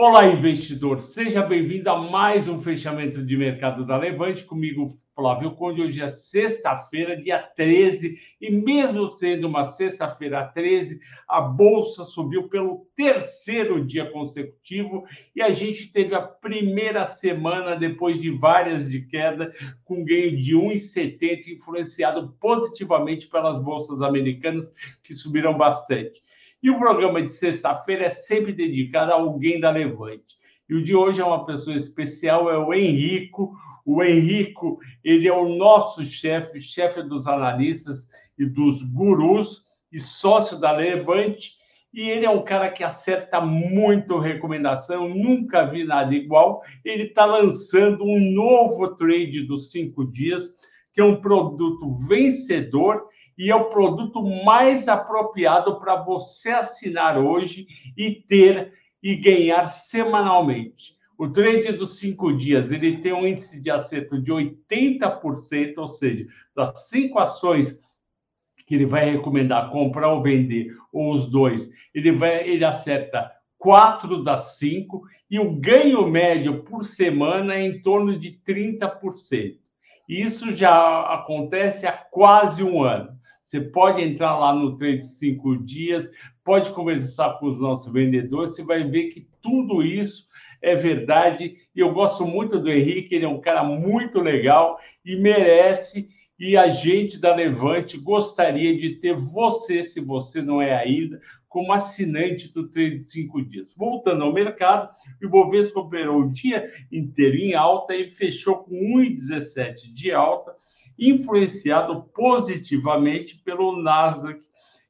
Olá, investidor, seja bem-vindo a mais um fechamento de mercado da Levante. Comigo, Flávio Conde. Hoje é sexta-feira, dia 13, e mesmo sendo uma sexta-feira 13, a bolsa subiu pelo terceiro dia consecutivo e a gente teve a primeira semana depois de várias de queda, com ganho de 1,70, influenciado positivamente pelas bolsas americanas, que subiram bastante. E o programa de sexta-feira é sempre dedicado a alguém da Levante. E o de hoje é uma pessoa especial, é o Henrico. O Henrico, ele é o nosso chefe, chefe dos analistas e dos gurus e sócio da Levante. E ele é um cara que acerta muito recomendação, nunca vi nada igual. Ele está lançando um novo trade dos cinco dias, que é um produto vencedor e é o produto mais apropriado para você assinar hoje e ter e ganhar semanalmente. O trade dos cinco dias ele tem um índice de acerto de 80%, ou seja, das cinco ações que ele vai recomendar comprar ou vender, ou os dois, ele vai ele acerta quatro das cinco e o ganho médio por semana é em torno de 30%. Isso já acontece há quase um ano. Você pode entrar lá no trade de cinco dias, pode conversar com os nossos vendedores, você vai ver que tudo isso é verdade. E eu gosto muito do Henrique, ele é um cara muito legal e merece. E a gente da Levante gostaria de ter você, se você não é ainda, como assinante do Trade de 5 dias. Voltando ao mercado, o Ibovespa operou o dia inteiro em alta e fechou com 1,17 de alta, influenciado positivamente pelo Nasdaq,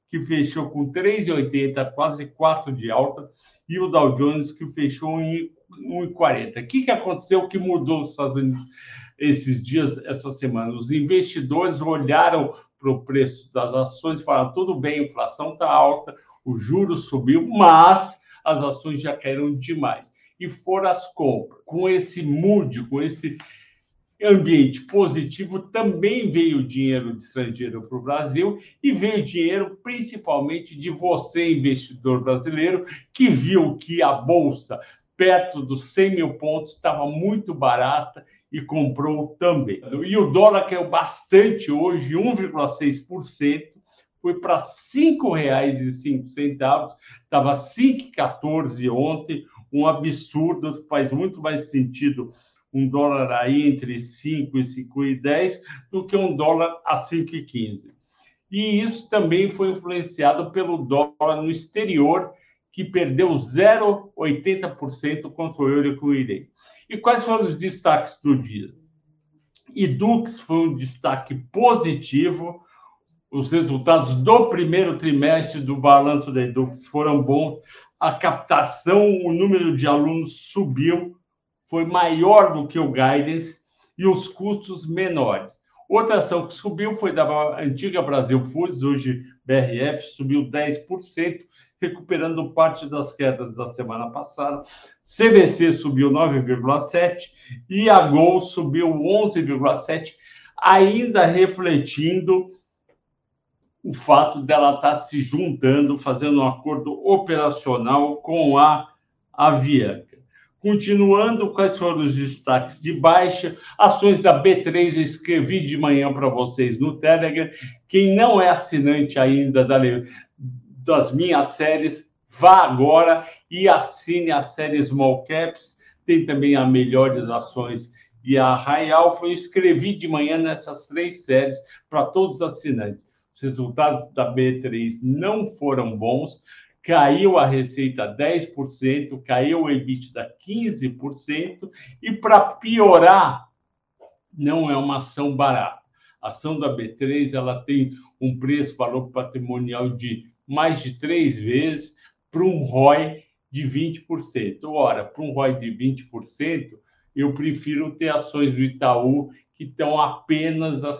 que fechou com 3,80, quase 4 de alta, e o Dow Jones, que fechou em 1,40. O que, que aconteceu que mudou os Estados Unidos esses dias, essa semana? Os investidores olharam para o preço das ações e falaram: tudo bem, a inflação está alta, o juro subiu, mas as ações já caíram demais. E foram as compras. Com esse mood, com esse ambiente positivo, também veio dinheiro de estrangeiro para o Brasil e veio dinheiro principalmente de você, investidor brasileiro, que viu que a Bolsa, perto dos 100 mil pontos, estava muito barata e comprou também. E o dólar caiu bastante hoje, 1,6%, foi para R$ 5,05, estava 5,14 ontem, um absurdo, faz muito mais sentido um dólar aí entre 5 e 5 e 10 do que um dólar a 5 e 15. E isso também foi influenciado pelo dólar no exterior, que perdeu 0,80% contra o euro e com o IREI. E quais foram os destaques do dia? Edux foi um destaque positivo. Os resultados do primeiro trimestre do balanço da Edux foram bons. A captação, o número de alunos subiu foi maior do que o guidance e os custos menores. Outra ação que subiu foi da antiga Brasil Foods, hoje BRF, subiu 10%, recuperando parte das quedas da semana passada. CVC subiu 9,7% e a Gol subiu 11,7%, ainda refletindo o fato dela estar se juntando, fazendo um acordo operacional com a Avianca. Continuando, quais foram os destaques de baixa? Ações da B3, eu escrevi de manhã para vocês no Telegram. Quem não é assinante ainda da, das minhas séries, vá agora e assine a série Small Caps. Tem também as melhores ações e a Alpha. Eu escrevi de manhã nessas três séries para todos os assinantes. Os resultados da B3 não foram bons caiu a receita 10%, caiu o EBITDA 15%, e para piorar, não é uma ação barata. A ação da B3 ela tem um preço valor patrimonial de mais de três vezes para um ROI de 20%. Ora, para um ROI de 20%, eu prefiro ter ações do Itaú que estão apenas a,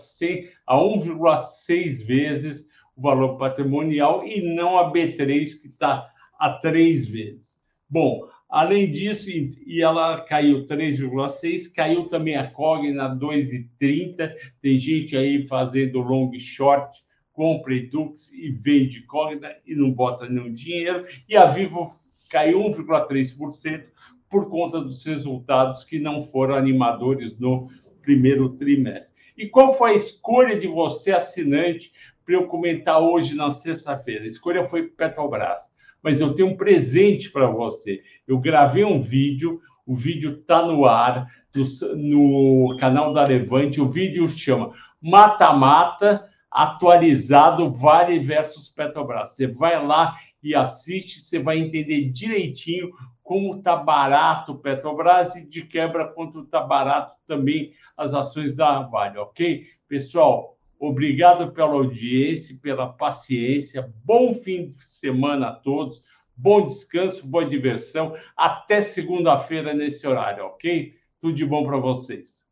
a 1,6 vezes o valor patrimonial e não a B3, que está a três vezes. Bom, além disso, e ela caiu 3,6, caiu também a Cogna 2,30. Tem gente aí fazendo long short, compra Edux e vende Cogna e não bota nenhum dinheiro. E a Vivo caiu 1,3%, por conta dos resultados que não foram animadores no primeiro trimestre. E qual foi a escolha de você, assinante, para eu comentar hoje na sexta-feira? A escolha foi Petrobras. Mas eu tenho um presente para você. Eu gravei um vídeo, o vídeo está no ar, no, no canal da Levante. O vídeo chama Mata-Mata atualizado Vale versus Petrobras. Você vai lá e assiste, você vai entender direitinho como está barato o Petrobras e de quebra quanto está barato também as ações da Vale, ok? Pessoal, Obrigado pela audiência, pela paciência. Bom fim de semana a todos. Bom descanso, boa diversão. Até segunda-feira nesse horário, ok? Tudo de bom para vocês.